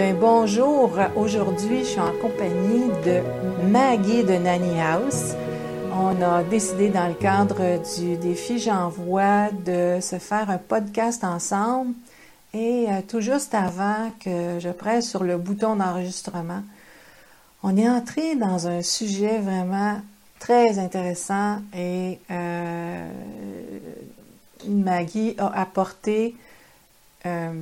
Ben, bonjour. Aujourd'hui, je suis en compagnie de Maggie de Nanny House. On a décidé dans le cadre du défi J'envoie de se faire un podcast ensemble. Et euh, tout juste avant que je presse sur le bouton d'enregistrement, on est entré dans un sujet vraiment très intéressant et euh, Maggie a apporté euh,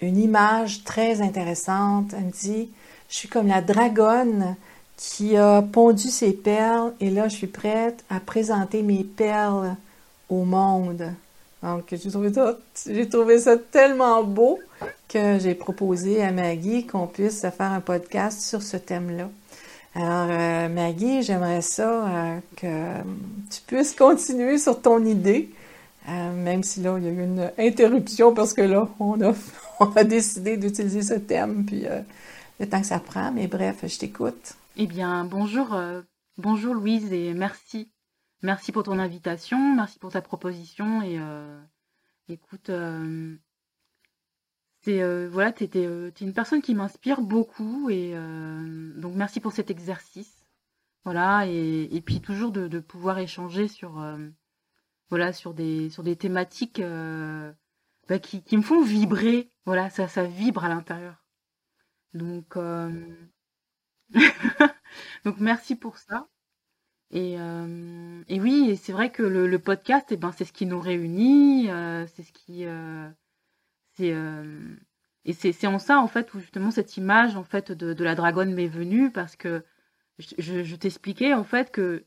une image très intéressante. Elle me dit, je suis comme la dragonne qui a pondu ses perles et là, je suis prête à présenter mes perles au monde. Donc, j'ai trouvé ça, j'ai trouvé ça tellement beau que j'ai proposé à Maggie qu'on puisse faire un podcast sur ce thème-là. Alors, euh, Maggie, j'aimerais ça euh, que tu puisses continuer sur ton idée, euh, même si là, il y a eu une interruption parce que là, on a, on a décidé d'utiliser ce thème, puis le temps que ça prend. Mais bref, je t'écoute. Eh bien, bonjour, bonjour Louise et merci. Merci pour ton invitation, merci pour ta proposition et écoute, c'est euh, voilà, tu euh, es une personne qui m'inspire beaucoup et euh, donc merci pour cet exercice. Voilà et, et puis toujours de, de, pouvoir échanger sur voilà sur des sur des thématiques bah, qui, qui me font vibrer. Voilà, ça ça vibre à l'intérieur. Donc donc merci pour ça. Et, et oui, c'est vrai que le, podcast, eh ben, c'est ce qui nous réunit, c'est ce qui, euh, et c'est en ça en fait où justement cette image en fait de, la dragonne m'est venue parce que je, t'expliquais en fait que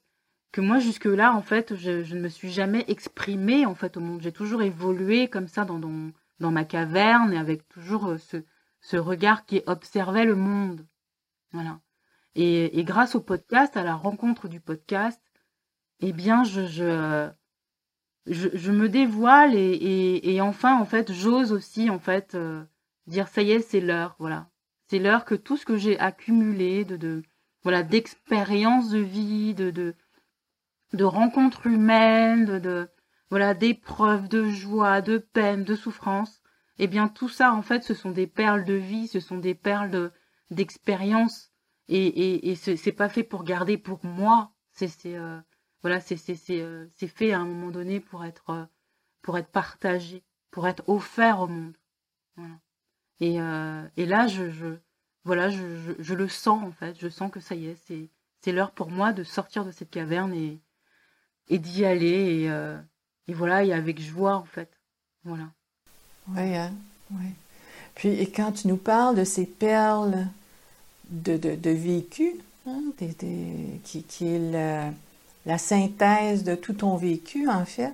que moi jusque là en fait je, ne me suis jamais exprimée en fait au monde j'ai toujours évolué comme ça dans, dans, dans ma caverne et avec toujours euh, ce ce regard qui observait le monde. Voilà. Et, et grâce au podcast à la rencontre du podcast eh bien je, je je, me dévoile et, enfin en fait j'ose aussi en fait euh, dire ça y est c'est l'heure voilà. C'est l'heure que tout ce que j'ai accumulé de, de voilà d'expériences de vie de, de de rencontres humaines de, de voilà d'épreuves de joie de peine de souffrance eh bien tout ça en fait ce sont des perles de vie ce sont des perles de d'expérience et, et, et c'est pas fait pour garder pour moi c'est euh, voilà, euh, fait à un moment donné pour être euh, pour être partagé, pour être offert au monde. Et, et là, je, voilà, je, je, le sens en fait. Je sens que ça y est, c'est l'heure pour moi de sortir de cette caverne et et d'y aller et voilà et avec joie en fait. Voilà. Oui, hein, oui. Puis et quand tu nous parles de ces perles de, de, de vécu, hein, qui, qui est le, la synthèse de tout ton vécu, en fait.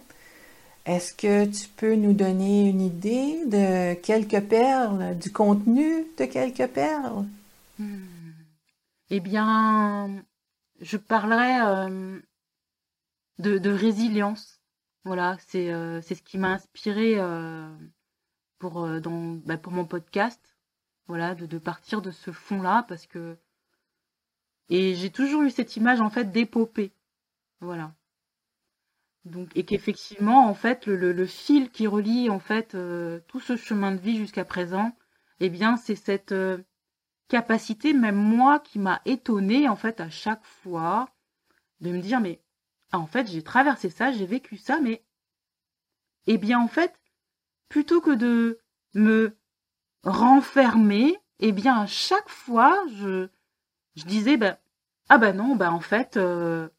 Est-ce que tu peux nous donner une idée de quelques perles, du contenu de quelques perles? Hmm. Eh bien, je parlerai euh, de, résilience. Voilà, c'est euh, ce qui m'a inspiré euh, pour, dans, bah, pour mon podcast. Voilà, de, partir de ce fond-là parce que. Et j'ai toujours eu cette image en fait d'épopée. Voilà. Donc, et qu'effectivement, en fait, le, fil qui relie en fait euh, tout ce chemin de vie jusqu'à présent, eh bien, c'est cette euh, capacité, même moi, qui m'a étonnée en fait à chaque fois de me dire, mais en fait, j'ai traversé ça, j'ai vécu ça, mais eh bien, en fait, plutôt que de me renfermer, eh bien, à chaque fois, je, je disais, ben, ah ben non, ben en fait, euh,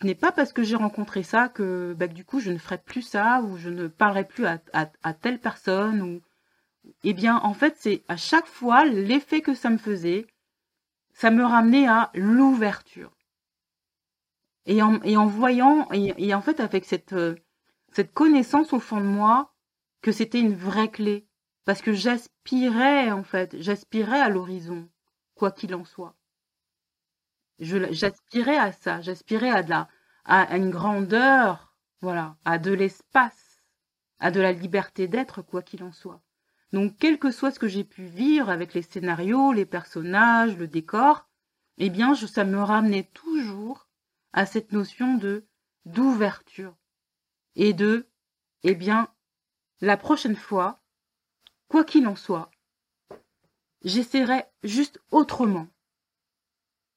ce n'est pas parce que j'ai rencontré ça que, bah, du coup je ne ferai plus ça ou je ne parlerai plus à, à, telle personne ou eh bien en fait c'est à chaque fois l'effet que ça me faisait ça me ramenait à l'ouverture et en, et en voyant et, en fait avec cette euh, cette connaissance au fond de moi que c'était une vraie clé parce que j'aspirais en fait j'aspirais à l'horizon quoi qu'il en soit j'aspirais à ça, j'aspirais à de la, à, une grandeur, voilà, à de l'espace, à de la liberté d'être, quoi qu'il en soit. Donc, quel que soit ce que j'ai pu vivre avec les scénarios, les personnages, le décor, eh bien, je, ça me ramenait toujours à cette notion de d'ouverture et de, eh bien, la prochaine fois, quoi qu'il en soit, j'essaierai juste autrement.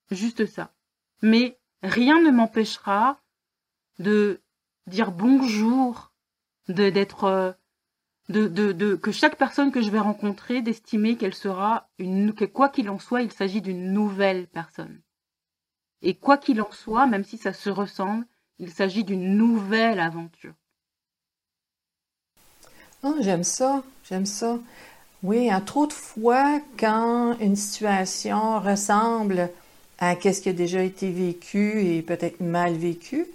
Juste ça. Mais rien ne m'empêchera de dire bonjour, de d'être de, de, de, que chaque personne que je vais rencontrer d'estimer qu'elle sera une que quoi qu'il en soit, il s'agit d'une nouvelle personne. Et quoi qu'il en soit, même si ça se ressemble, il s'agit d'une nouvelle aventure. Oh, j'aime ça, j'aime ça. Oui, trop de fois, quand une situation ressemble à ce qui a déjà été vécu et peut-être mal vécu,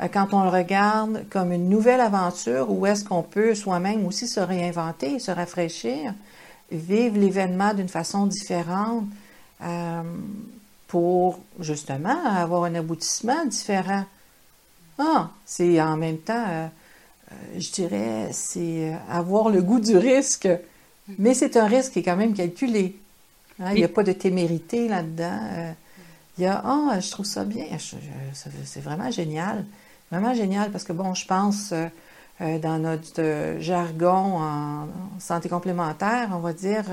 euh, quand on le regarde comme une nouvelle aventure où est-ce qu'on peut soi-même aussi se réinventer, se rafraîchir, vivre l'événement d'une façon différente euh, pour justement avoir un aboutissement différent. Ah, c'est en même temps, euh, je dirais, c'est avoir le goût du risque mais c'est un risque qui est quand même calculé. Hein. Il n'y a pas de témérité là-dedans. Euh, il y a, ah, je trouve ça bien. C'est vraiment génial. Vraiment génial parce que, bon, je pense, euh, euh, dans notre jargon en, santé complémentaire, on va dire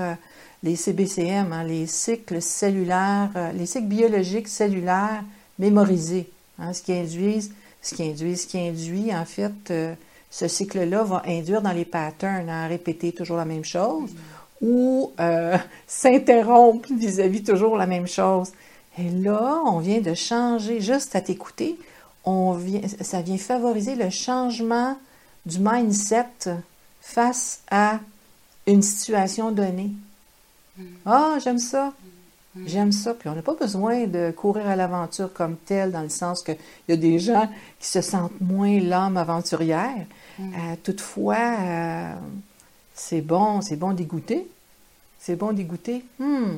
les CBCM, hein, les cycles cellulaires, les cycles biologiques cellulaires mémorisés, hein, ce qui induit, ce qui induit, ce qui induit, en fait, ce cycle-là va induire dans les patterns à répéter toujours la même chose ou euh, s'interrompre vis-à-vis toujours la même chose. Et là, on vient de changer, juste à t'écouter, on vient, ça vient favoriser le changement du mindset face à une situation donnée. Mm. Ah, j'aime ça. Mm. J'aime ça. Puis on n'a pas besoin de courir à l'aventure comme tel, dans le sens qu'il y a des gens qui se sentent moins l'âme aventurière. Mm. Euh, toutefois, euh, c'est bon, c'est bon d'y goûter. C'est bon d'y goûter. Hmm.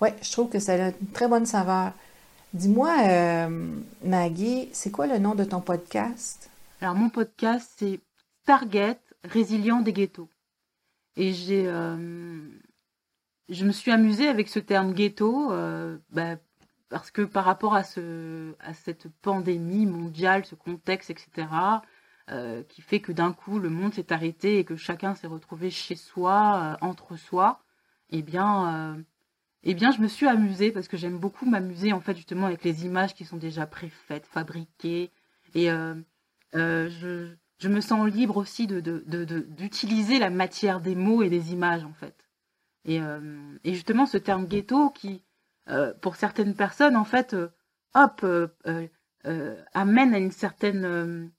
Oui, je trouve que ça a une très bonne saveur. Dis-moi, euh, Maggie, c'est quoi le nom de ton podcast? Alors, mon podcast, c'est Target Résilient des ghettos. Et j'ai, je me suis amusée avec ce terme ghetto, bah, parce que par rapport à, ce, à cette pandémie mondiale, ce contexte, etc., euh, qui fait que d'un coup le monde s'est arrêté et que chacun s'est retrouvé chez soi, euh, entre soi, eh bien, euh, eh bien, je me suis amusée parce que j'aime beaucoup m'amuser en fait justement avec les images qui sont déjà préfaites, fabriquées, et je, je, me sens libre aussi de, d'utiliser de, la matière des mots et des images en fait. Et, et justement, ce terme ghetto qui, pour certaines personnes, en fait, hop, amène à une certaine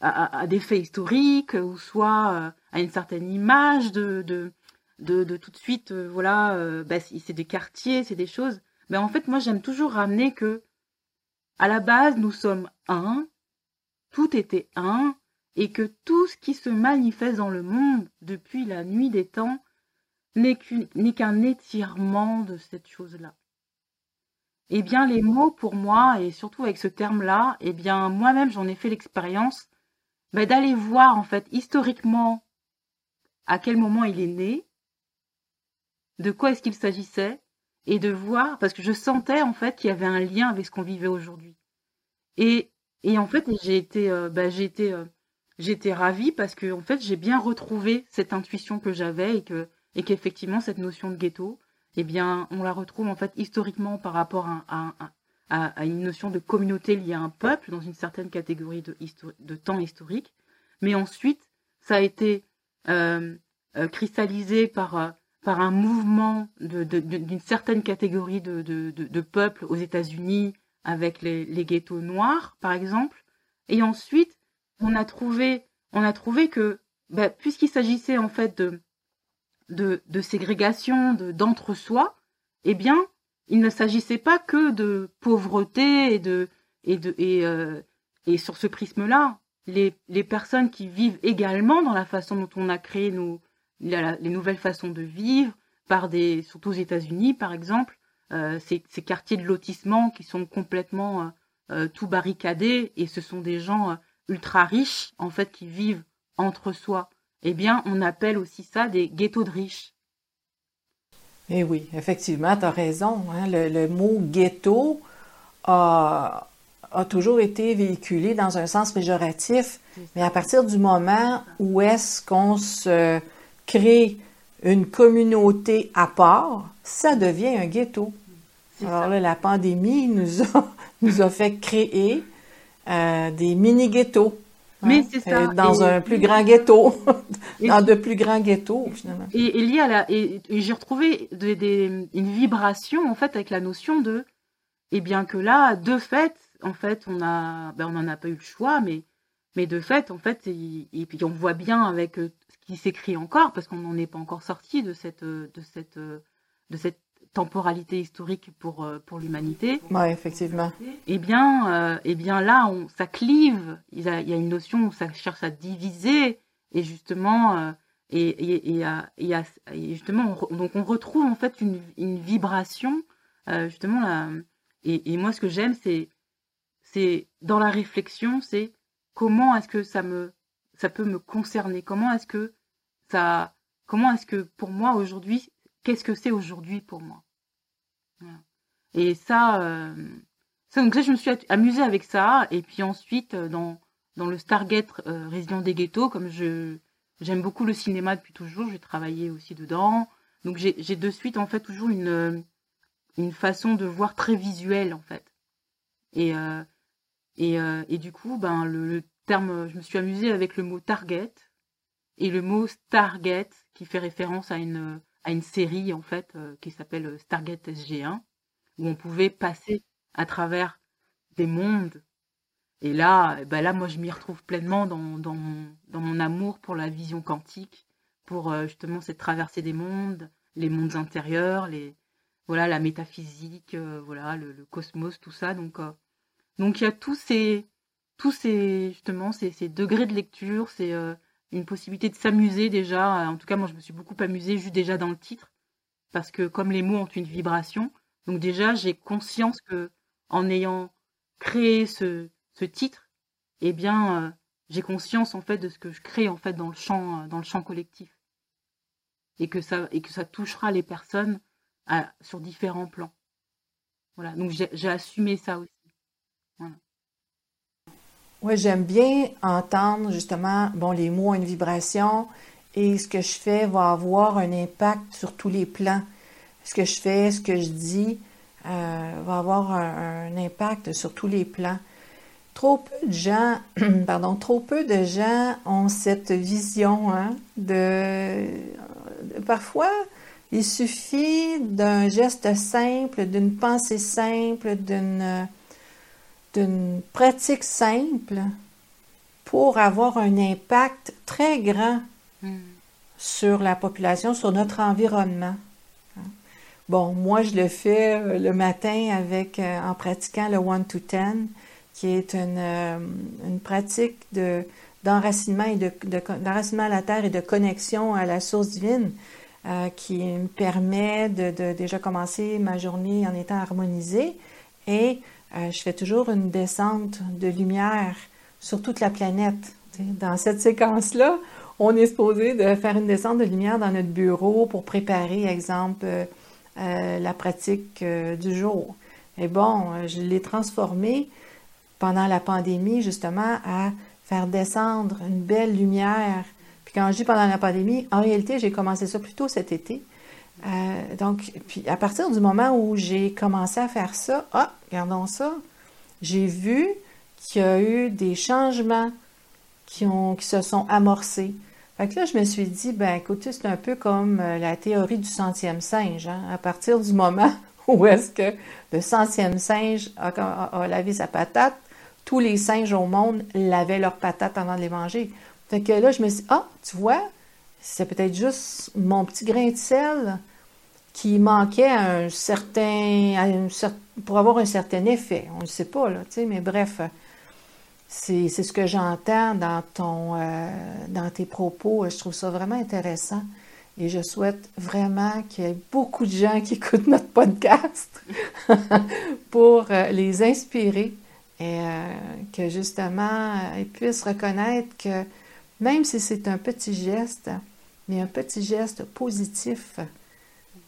à, des faits historiques ou soit euh, à une certaine image de, de, de, tout de suite, euh, voilà, euh, bah, c'est des quartiers, c'est des choses. Mais en fait, moi, j'aime toujours ramener que, à la base, nous sommes un, tout était un, et que tout ce qui se manifeste dans le monde depuis la nuit des temps n'est qu'un étirement de cette chose-là. Eh bien, les mots pour moi, et surtout avec ce terme-là, eh bien, moi-même, j'en ai fait l'expérience bah, d'aller voir en fait historiquement à quel moment il est né, de quoi est-ce qu'il s'agissait, et de voir, parce que je sentais en fait qu'il y avait un lien avec ce qu'on vivait aujourd'hui. Et, et en fait, j'ai été, euh, bah, j'ai été, euh, j'étais ravie parce que en fait, j'ai bien retrouvé cette intuition que j'avais et que, et qu'effectivement, cette notion de ghetto, eh bien, on la retrouve en fait historiquement par rapport à, à, à, une notion de communauté liée à un peuple dans une certaine catégorie de, de temps historique. Mais ensuite, ça a été euh, euh, cristallisé par, par un mouvement d'une certaine catégorie de, de, peuples aux États-Unis avec les, les, ghettos noirs, par exemple. Et ensuite, on a trouvé, on a trouvé que, bah, puisqu'il s'agissait en fait de, de, de ségrégation, d'entre-soi, eh bien, il ne s'agissait pas que de pauvreté et de et de et, euh, et sur ce prisme-là, les, les personnes qui vivent également dans la façon dont on a créé nos les nouvelles façons de vivre par des surtout aux États-Unis par exemple, ces, ces, quartiers de lotissement qui sont complètement euh, euh tout barricadés et ce sont des gens euh, ultra riches en fait qui vivent entre soi. Eh bien, on appelle aussi ça des ghettos de riches. Eh oui, effectivement, tu as raison. Hein. Le, mot ghetto a, toujours été véhiculé dans un sens péjoratif, mais à partir du moment où est-ce qu'on se crée une communauté à part, ça devient un ghetto. Alors là, la pandémie nous a, nous a fait créer euh, des mini-ghettos. Hein, Mais c'est ça. euh, Dans un plus grand ghetto. dans de plus grands ghettos, finalement. Et, et lié à la, et, et j'ai retrouvé des, des- une vibration en fait avec la notion de, eh bien que là, de fait, en fait, on a, ben, on n'en a pas eu le choix, mais, mais de fait, en fait, et, et puis on voit bien avec euh, ce qui s'écrit encore, parce qu'on n'en est pas encore sorti de cette, de cette, de cette temporalité historique pour, euh, pour l'humanité. Oui, effectivement. Eh bien, euh, eh bien là, on, ça clive. Il y, a, il y a une notion où ça cherche à diviser et justement, euh, et, et, et, à- et à- et justement, on, donc on retrouve en fait une, une vibration, euh, justement là. Et, et moi, ce que j'aime, c'est, c'est dans la réflexion, c'est comment est-ce que ça me, ça peut me concerner? Comment est-ce que ça, comment est-ce que pour moi aujourd'hui, qu'est-ce que c'est aujourd'hui pour moi? Et ça. euh, ça, je me suis amusée avec ça. Et puis ensuite, euh, dans, dans le Stargate euh, Résident des Ghettos, comme je j'aime beaucoup le cinéma depuis toujours, j'ai travaillé aussi dedans. Donc j'ai de suite, en fait, toujours une, une façon de voir très visuelle, en fait. Et, euh, et, euh, et du coup, ben, le terme, je me suis amusée avec le mot Target et le mot Stargate, qui fait référence à une, à une série, en fait, euh, qui s'appelle Stargate SG1, où on pouvait passer à travers des mondes. Et là, eh ben là, moi, je m'y retrouve pleinement dans, dans, mon, dans mon amour pour la vision quantique, pour euh, justement cette traversée des mondes, les mondes intérieurs, les voilà, la métaphysique, euh, voilà, le, cosmos, tout ça. Donc, euh, donc il y a tous ces, tous ces justement ces, ces degrés de lecture, euh, une possibilité de s'amuser déjà. En tout cas, moi, je me suis beaucoup amusée juste déjà dans le titre, parce que comme les mots ont une vibration, donc déjà, j'ai conscience que en ayant créé ce, ce titre, eh bien, euh, j'ai conscience en fait de ce que je crée en fait dans le champ, euh, dans le champ collectif, et que ça et que ça touchera les personnes à- sur différents plans. Voilà, donc j'ai assumé ça aussi. Oui, j'aime bien entendre justement, bon, les mots ont une vibration et ce que je fais va avoir un impact sur tous les plans. Ce que je fais, ce que je dis euh, va avoir un, impact sur tous les plans. Trop peu de gens, pardon, trop peu de gens ont cette vision hein, de- parfois il suffit d'un geste simple, d'une pensée simple, d'une d'une pratique simple pour avoir un impact très grand sur la population, sur notre environnement. Bon, moi, je le fais euh, le matin avec, euh, en pratiquant le one to ten, qui est une, euh, une pratique de, d'enracinement et de, de- d'enracinement à la terre et de connexion à la source divine, qui me permet de, de déjà commencer ma journée en étant harmonisée. Et euh, je fais toujours une descente de lumière sur toute la planète. Dans cette séquence-là, on est supposé de faire une descente de lumière dans notre bureau pour préparer, exemple, euh, euh, la pratique du jour. Et bon, je l'ai transformé pendant la pandémie, justement, à faire descendre une belle lumière. Puis quand je dis pendant la pandémie, en réalité, j'ai commencé ça plutôt cet été. Euh, donc, puis à partir du moment où j'ai commencé à faire ça, ah, regardons ça, j'ai vu qu'il y a eu des changements qui, ont, qui se sont amorcés. Fait que là, je me suis dit, ben écoutez, c'est un peu comme euh, la théorie du centième singe. hein. À partir du moment où est-ce que le centième singe a, lavé sa patate, tous les singes au monde lavaient leurs patates avant de les manger. Fait que là, je me suis dit, ah, tu vois, c'est peut-être juste mon petit grain de sel qui manquait un certain, pour avoir un certain effet. On ne sait pas, là, mais bref, c'est ce que j'entends dans, ton, euh, dans tes propos. Je trouve ça vraiment intéressant. Et je souhaite vraiment qu'il y ait beaucoup de gens qui écoutent notre podcast pour euh, les inspirer et euh, que justement ils puissent reconnaître que même si c'est un petit geste, mais un petit geste positif,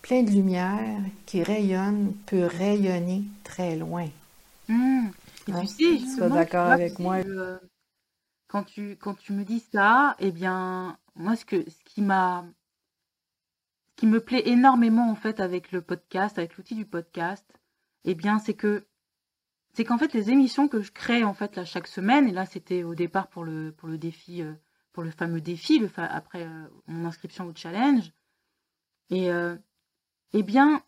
plein de lumière, qui rayonne, peut rayonner très loin. Mm. Et Hein, tu sais, tu justement, sois d'accord avec moi. euh, quand tu, quand tu me dis ça, eh bien, moi, ce que, ce qui m'a, qui me plaît énormément en fait avec le podcast, avec l'outil du podcast, eh bien c'est que c'est qu'en fait les émissions que je crée en fait là chaque semaine et là c'était au départ pour le pour le défi euh, pour le fameux défi le après euh, mon inscription au challenge et euh, eh bien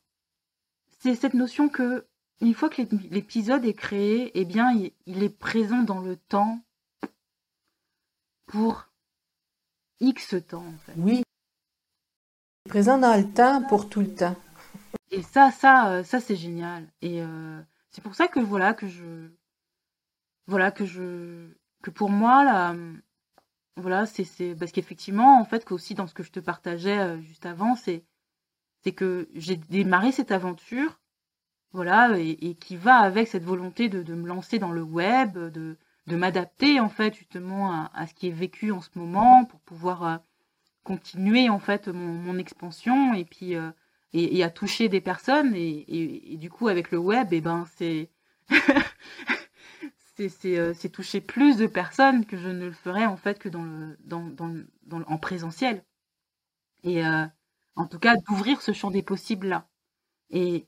c'est cette notion que une fois que l'épisode est créé eh bien il, est présent dans le temps pour X temps en fait. Oui. Présent dans le temps pour tout le temps. Et ça ça ça c'est génial et c'est pour ça que voilà que je voilà que je que pour moi là voilà c'est c'est parce qu'effectivement en fait qu'aussi dans ce que je te partageais euh, juste avant c'est c'est que j'ai démarré cette aventure voilà et, qui va avec cette volonté de, me lancer dans le web de m'adapter en fait justement à, ce qui est vécu en ce moment pour pouvoir euh, continuer en fait mon, expansion et puis euh, et, à toucher des personnes et, du coup avec le web et eh ben c'est euh, c'est toucher plus de personnes que je ne le ferais en fait que dans le en présentiel. Et en tout cas d'ouvrir ce champ des possibles là et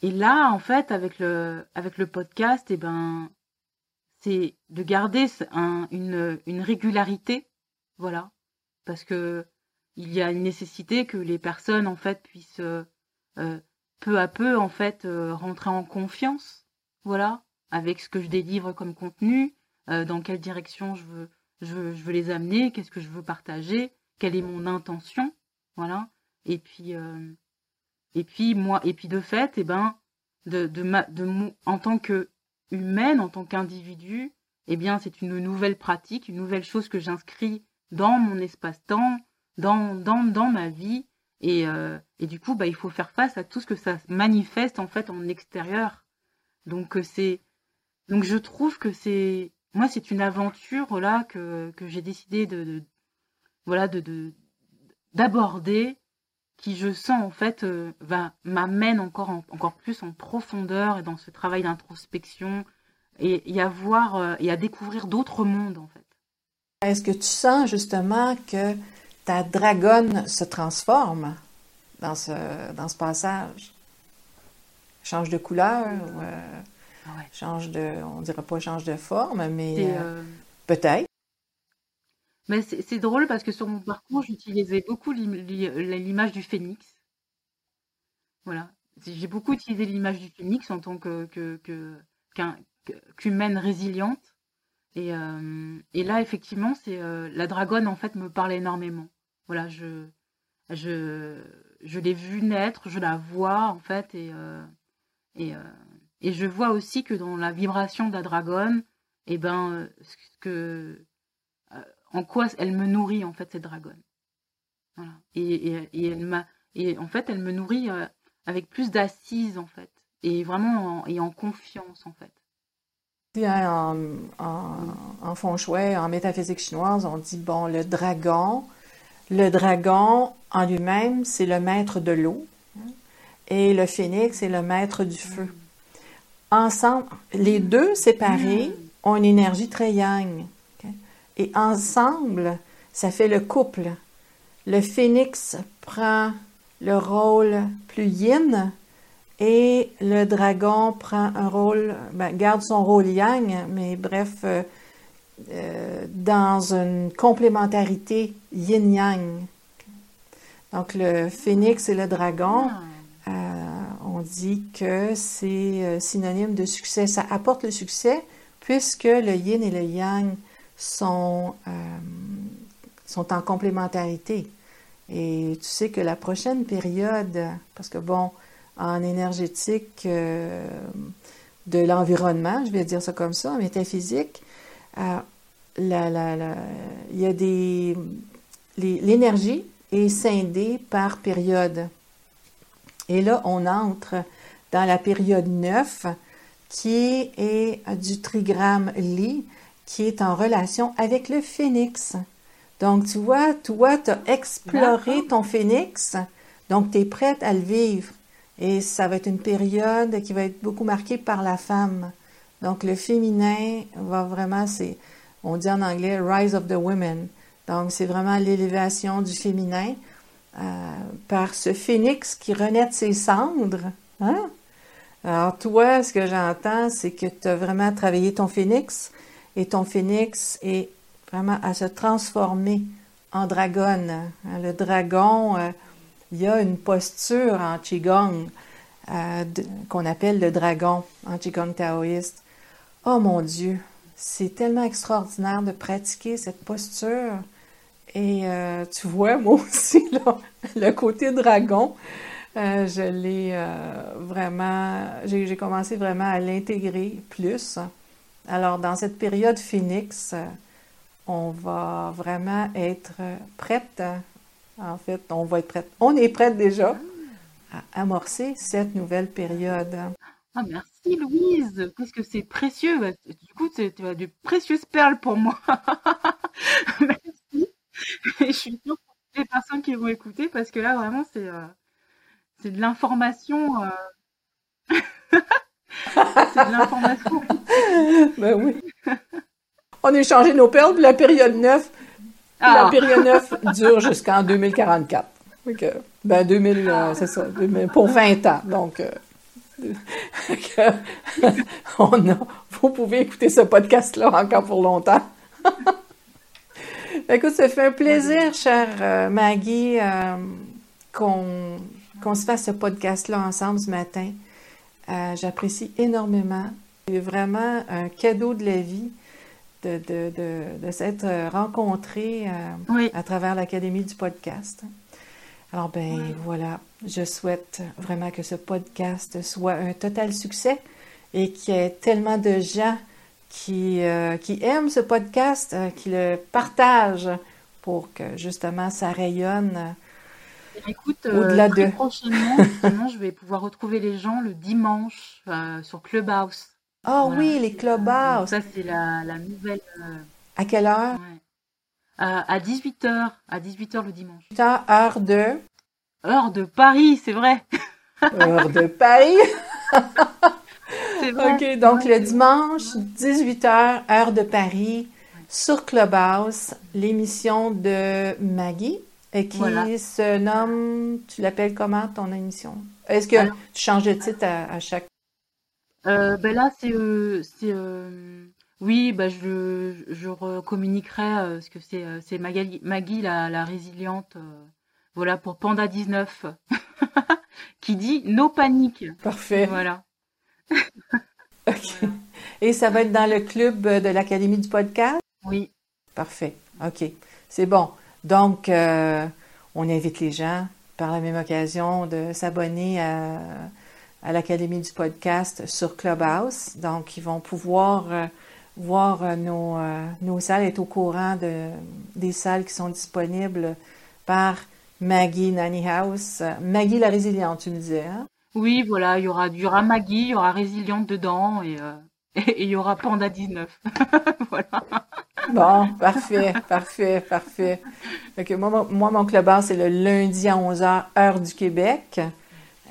et là en fait avec le avec le podcast eh ben c'est de garder un, une, régularité voilà. Parce que il y a une nécessité que les personnes en fait puissent euh, euh, peu à peu en fait euh, rentrer en confiance, voilà, avec ce que je délivre comme contenu, dans quelle direction je veux, je veux, je veux les amener, qu'est-ce que je veux partager, quelle est mon intention, voilà. Et puis et puis moi et puis de fait, et eh ben de de ma de en tant que humaine, en tant qu'individu, eh bien c'est une nouvelle pratique, une nouvelle chose que j'inscris dans mon espace-temps, dans, dans, dans ma vie. Et, euh, et du coup, bah, il faut faire face à tout ce que ça manifeste en fait en extérieur. Donc euh, c'est, donc je trouve que c'est, moi c'est une aventure là que, que j'ai décidé de, de, voilà de d'aborder qui je sens en fait euh, va m'amène encore encore plus en profondeur et dans ce travail d'introspection et, à voir et à découvrir d'autres mondes en fait. Est-ce que tu sens justement que ta dragonne se transforme dans ce, dans ce passage? Change de couleur, euh, change de, on dirait pas change de forme, mais euh, euh, peut-être. Mais c'est drôle parce que sur mon parcours, j'utilisais beaucoup l'image du phénix. Voilà. J'ai beaucoup utilisé l'image du phénix en tant que, qu'humaine résiliente. Et, euh, et là, effectivement, c'est euh, la dragonne en fait me parle énormément. Voilà, je je je l'ai vue naître, je la vois en fait, et euh, et et je vois aussi que dans la vibration de la dragonne, et eh ben ce que en quoi elle me nourrit en fait cette dragonne. Voilà. Et, et, et elle m'a et en fait elle me nourrit avec plus d'assises en fait et vraiment et en confiance en fait. En, en, en feng shui, en métaphysique chinoise, on dit, bon, le dragon, le dragon en lui-même, c'est le maître de l'eau, et le phénix, c'est le maître du feu. Ensemble, les deux séparés ont une énergie très yang. Et ensemble, ça fait le couple. Le phénix prend le rôle plus yin et le dragon prend un rôle, ben, garde son rôle yang, mais bref, euh, euh, dans une complémentarité yin-yang. Donc le phénix et le dragon, ah. euh, on dit que c'est synonyme de succès. Ça apporte le succès puisque le yin et le yang sont, sont en complémentarité. Et tu sais que la prochaine période, parce que bon, en énergétique euh, de l'environnement, je vais dire ça comme ça, en métaphysique, euh, il y a des. L'énergie est scindée par période. Et là, on entre dans la période 9 qui est du trigramme Li, qui est en relation avec le phénix. Donc, tu vois, toi, tu as exploré ton phénix, donc tu es prête à le vivre. Et ça va être une période qui va être beaucoup marquée par la femme. Donc le féminin va vraiment, c'est, on dit en anglais, rise of the women. Donc c'est vraiment l'élévation du féminin. par ce phénix qui renaît de ses cendres. Hein? Alors toi, ce que j'entends, c'est que tu as vraiment travaillé ton phénix et ton phénix est vraiment à se transformer en dragonne. Hein, le dragon, euh, il y a une posture en Qigong euh, qu'on appelle le dragon en Qigong taoïste. Oh mon Dieu, c'est tellement extraordinaire de pratiquer cette posture. Et euh, tu vois, moi aussi, le côté dragon, je l'ai vraiment, j'ai commencé vraiment à l'intégrer plus. Alors, dans cette période phoenix, on va vraiment être prête. En fait, on va être prête. On est prête déjà à amorcer cette nouvelle période. Ah, merci Louise, parce que c'est précieux. Du coup, tu as de précieuses perles pour moi. merci. Et je suis sûre pour les personnes qui vont écouter, parce que là, vraiment, c'est euh, de l'information. Euh. c'est de l'information. Ben oui. On a échangé nos perles, puis la période 9, la ah. période 9 dure jusqu'en 2044. Donc, ben 2000, euh, c'est ça, pour 20 ans. Donc, euh, on a, vous pouvez écouter ce podcast-là encore pour longtemps. Écoute, ça fait un plaisir, chère Maggie, qu'on qu'on se fasse ce podcast-là ensemble ce matin. Euh, j'apprécie énormément. C'est vraiment un cadeau de la vie de, de, de, s'être rencontrés euh, à travers l'Académie du podcast. Alors, ben voilà, je souhaite vraiment que ce podcast soit un total succès et qu'il y ait tellement de gens qui, euh, qui aiment ce podcast, qui le partagent pour que justement ça rayonne Écoute, euh, très prochainement, je vais pouvoir retrouver les gens le dimanche euh, sur Clubhouse. Oh oui, les Clubhouse. ça, c'est la, nouvelle. Euh, à quelle heure? À 18h. À 18h le dimanche. heure de? Heure de Paris, c'est vrai. heure de Paris C'est vrai. OK, donc le dimanche, 18h, heure de Paris, sur Clubhouse, l'émission de Maggie. Et qui se nomme, tu l'appelles comment ton émission? Est-ce que tu changes de titre à, chaque... Euh, ben là, c'est... Euh, euh, oui, ben je, je recommuniquerai ce que c'est c'est Maggie, Maggie la, la résiliente, voilà, pour Panda 19, qui dit « No panique ». Parfait. Voilà. OK. Et ça va être dans le club de l'Académie du podcast? Oui. Parfait. OK. C'est bon. Donc, euh, on invite les gens, par la même occasion, de s'abonner à, l'Académie du podcast sur Clubhouse. Donc, ils vont pouvoir euh, voir euh, nos, nos salles, être au courant de, des salles qui sont disponibles par Maggie Nanny House. Maggie la résiliente, tu me disais, hein? Oui, voilà, il y aura, il y aura Maggie, il y aura résiliente dedans et, et il y aura Panda 19. voilà. Bon, parfait, parfait, parfait. moi, moi, mon clubhouse, c'est le lundi à 11h, heure du Québec.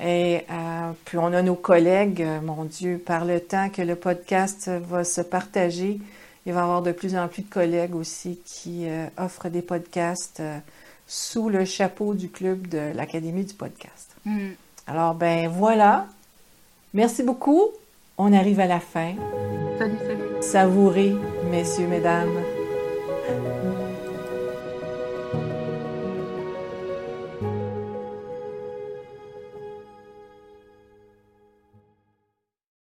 Et euh, puis on a nos collègues, euh, mon Dieu, par le temps que le podcast va se partager, il va y avoir de plus en plus de collègues aussi qui euh, offrent des podcasts sous le chapeau du club de l'Académie du podcast. Mm. Alors, ben voilà. Merci beaucoup. On arrive à la fin. Salut, salut. Savourez, messieurs, mesdames.